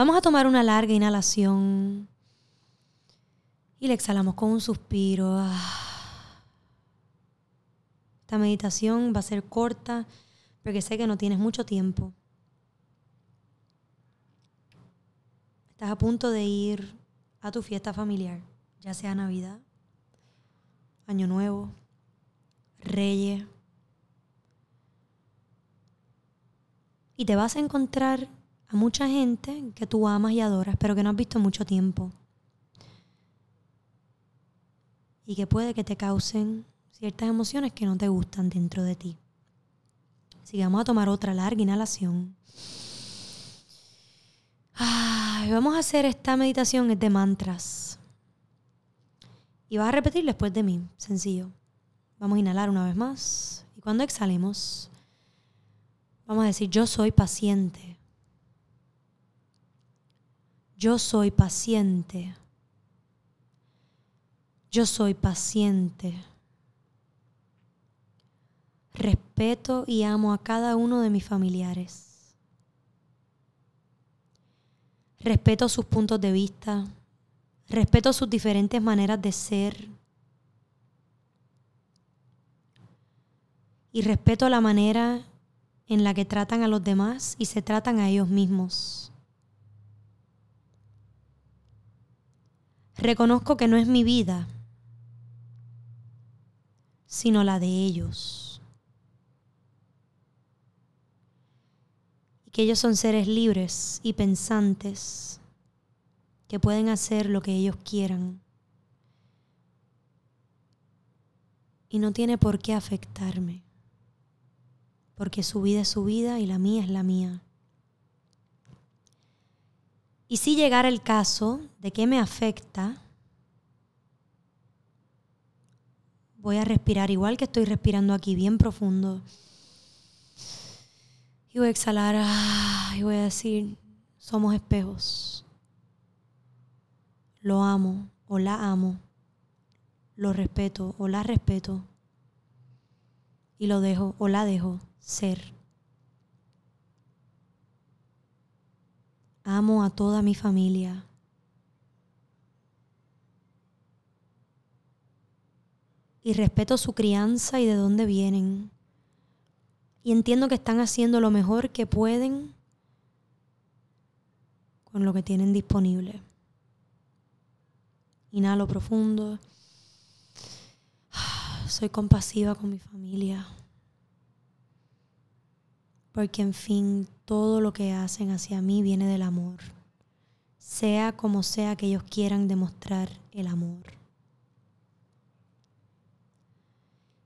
Vamos a tomar una larga inhalación y le exhalamos con un suspiro. Ah. Esta meditación va a ser corta porque sé que no tienes mucho tiempo. Estás a punto de ir a tu fiesta familiar, ya sea Navidad, Año Nuevo, Reyes. Y te vas a encontrar a mucha gente que tú amas y adoras, pero que no has visto mucho tiempo. Y que puede que te causen ciertas emociones que no te gustan dentro de ti. Así que vamos a tomar otra larga inhalación. vamos a hacer esta meditación es de mantras. Y vas a repetir después de mí, sencillo. Vamos a inhalar una vez más. Y cuando exhalemos, vamos a decir, yo soy paciente. Yo soy paciente. Yo soy paciente. Respeto y amo a cada uno de mis familiares. Respeto sus puntos de vista. Respeto sus diferentes maneras de ser. Y respeto la manera en la que tratan a los demás y se tratan a ellos mismos. Reconozco que no es mi vida, sino la de ellos. Y que ellos son seres libres y pensantes que pueden hacer lo que ellos quieran. Y no tiene por qué afectarme, porque su vida es su vida y la mía es la mía. Y si llegara el caso de que me afecta, voy a respirar igual que estoy respirando aquí, bien profundo. Y voy a exhalar ah, y voy a decir, somos espejos. Lo amo o la amo. Lo respeto o la respeto. Y lo dejo o la dejo ser. Amo a toda mi familia. Y respeto su crianza y de dónde vienen. Y entiendo que están haciendo lo mejor que pueden con lo que tienen disponible. Inhalo profundo. Soy compasiva con mi familia porque en fin todo lo que hacen hacia mí viene del amor, sea como sea que ellos quieran demostrar el amor.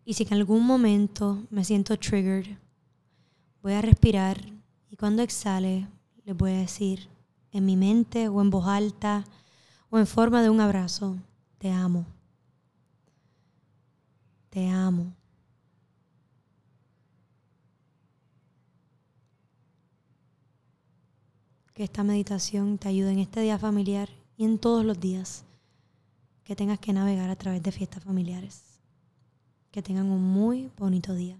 Y si en algún momento me siento triggered, voy a respirar y cuando exhale les voy a decir en mi mente o en voz alta o en forma de un abrazo, te amo. Te amo. Que esta meditación te ayude en este día familiar y en todos los días que tengas que navegar a través de fiestas familiares. Que tengan un muy bonito día.